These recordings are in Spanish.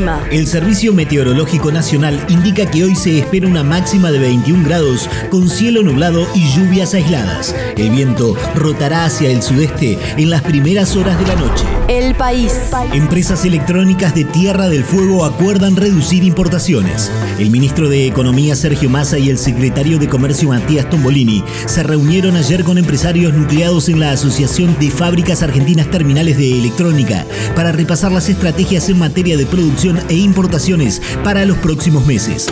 El clima. El Servicio Meteorológico Nacional indica que hoy se espera una máxima de 21 grados con cielo nublado y lluvias aisladas. El viento rotará hacia el sudeste en las primeras horas de la noche. El país. Empresas electrónicas de Tierra del Fuego acuerdan reducir importaciones. El ministro de Economía Sergio Massa y el secretario de Comercio Matías Tombolini se reunieron ayer con empresarios nucleados en la Asociación de Fábricas Argentinas Terminales de Electrónica para repasar las estrategias en materia de producción e importaciones para los próximos meses.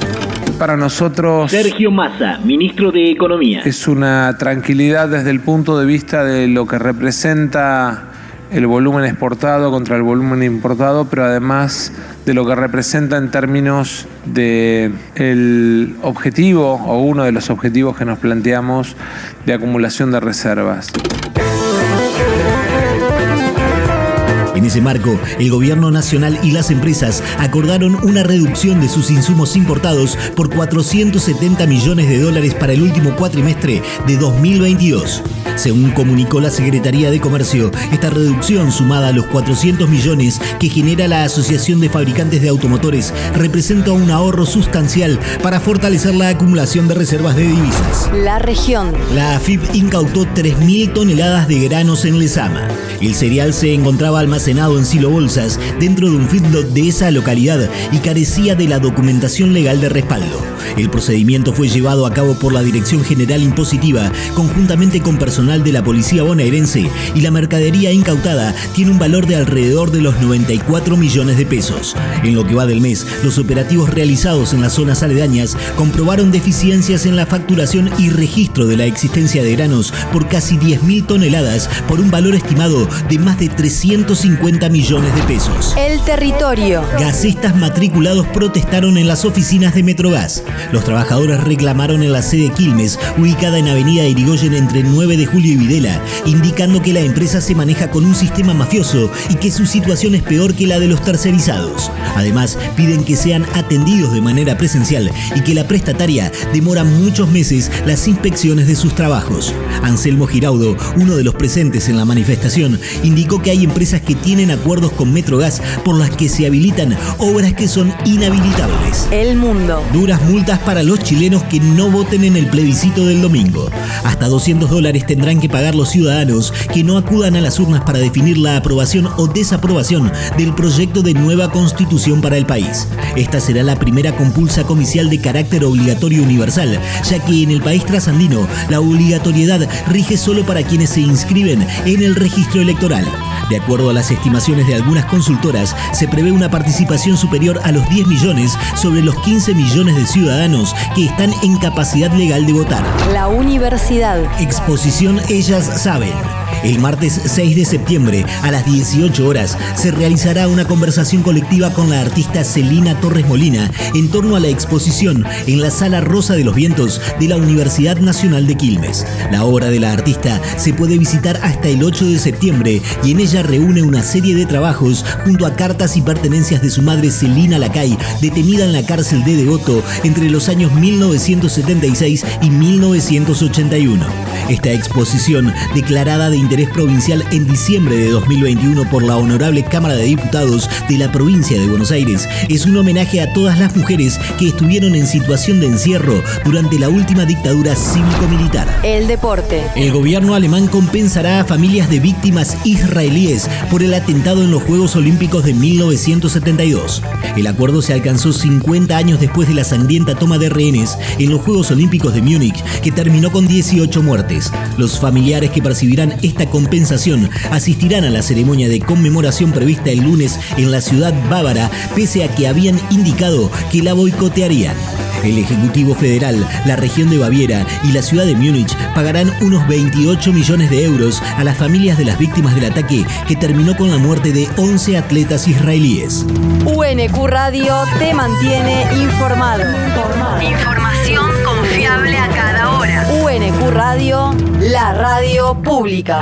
Para nosotros Sergio Massa, ministro de Economía. es una tranquilidad desde el punto de vista de lo que representa el volumen exportado contra el volumen importado, pero además de lo que representa en términos de el objetivo o uno de los objetivos que nos planteamos de acumulación de reservas. En ese marco, el gobierno nacional y las empresas acordaron una reducción de sus insumos importados por 470 millones de dólares para el último cuatrimestre de 2022. Según comunicó la Secretaría de Comercio, esta reducción sumada a los 400 millones que genera la Asociación de Fabricantes de Automotores representa un ahorro sustancial para fortalecer la acumulación de reservas de divisas. La región. La AFIP incautó 3.000 toneladas de granos en Lezama. El cereal se encontraba almacenado en silobolsas dentro de un feedlot de esa localidad y carecía de la documentación legal de respaldo. El procedimiento fue llevado a cabo por la Dirección General Impositiva conjuntamente con personal de la Policía bonaerense y la mercadería incautada tiene un valor de alrededor de los 94 millones de pesos. En lo que va del mes, los operativos realizados en las zonas aledañas comprobaron deficiencias en la facturación y registro de la existencia de granos por casi 10.000 toneladas por un valor estimado de más de 350 millones de pesos. El territorio. Gasistas matriculados protestaron en las oficinas de Metrogas. Los trabajadores reclamaron en la sede Quilmes, ubicada en Avenida Irigoyen entre 9 de julio y Videla, indicando que la empresa se maneja con un sistema mafioso y que su situación es peor que la de los tercerizados. Además, piden que sean atendidos de manera presencial y que la prestataria demora muchos meses las inspecciones de sus trabajos. Anselmo Giraudo, uno de los presentes en la manifestación, indicó que hay empresas que tienen acuerdos con Metrogas por las que se habilitan obras que son inhabilitables. El mundo. Duras multas para los chilenos que no voten en el plebiscito del domingo. Hasta 200 dólares tendrán que pagar los ciudadanos que no acudan a las urnas para definir la aprobación o desaprobación del proyecto de nueva constitución para el país. Esta será la primera compulsa comicial de carácter obligatorio universal, ya que en el país trasandino la obligatoriedad rige solo para quienes se inscriben en el registro electoral. De acuerdo a las estimaciones de algunas consultoras, se prevé una participación superior a los 10 millones sobre los 15 millones de ciudadanos que están en capacidad legal de votar. La universidad. Exposición Ellas Saben. El martes 6 de septiembre a las 18 horas se realizará una conversación colectiva con la artista Celina Torres Molina en torno a la exposición en la Sala Rosa de los Vientos de la Universidad Nacional de Quilmes. La obra de la artista se puede visitar hasta el 8 de septiembre y en ella reúne una serie de trabajos junto a cartas y pertenencias de su madre Celina Lacay, detenida en la cárcel de Devoto entre los años 1976 y 1981. Esta exposición, declarada de interés provincial en diciembre de 2021 por la Honorable Cámara de Diputados de la provincia de Buenos Aires, es un homenaje a todas las mujeres que estuvieron en situación de encierro durante la última dictadura cívico-militar. El deporte. El gobierno alemán compensará a familias de víctimas israelíes por el atentado en los Juegos Olímpicos de 1972. El acuerdo se alcanzó 50 años después de la sangrienta toma de rehenes en los Juegos Olímpicos de Múnich, que terminó con 18 muertes. Los familiares que percibirán esta compensación asistirán a la ceremonia de conmemoración prevista el lunes en la ciudad bávara, pese a que habían indicado que la boicotearían. El Ejecutivo Federal, la región de Baviera y la ciudad de Múnich pagarán unos 28 millones de euros a las familias de las víctimas del ataque que terminó con la muerte de 11 atletas israelíes. UNQ Radio te mantiene informado. Información confiable a cada hora. UNQ Radio, la radio pública.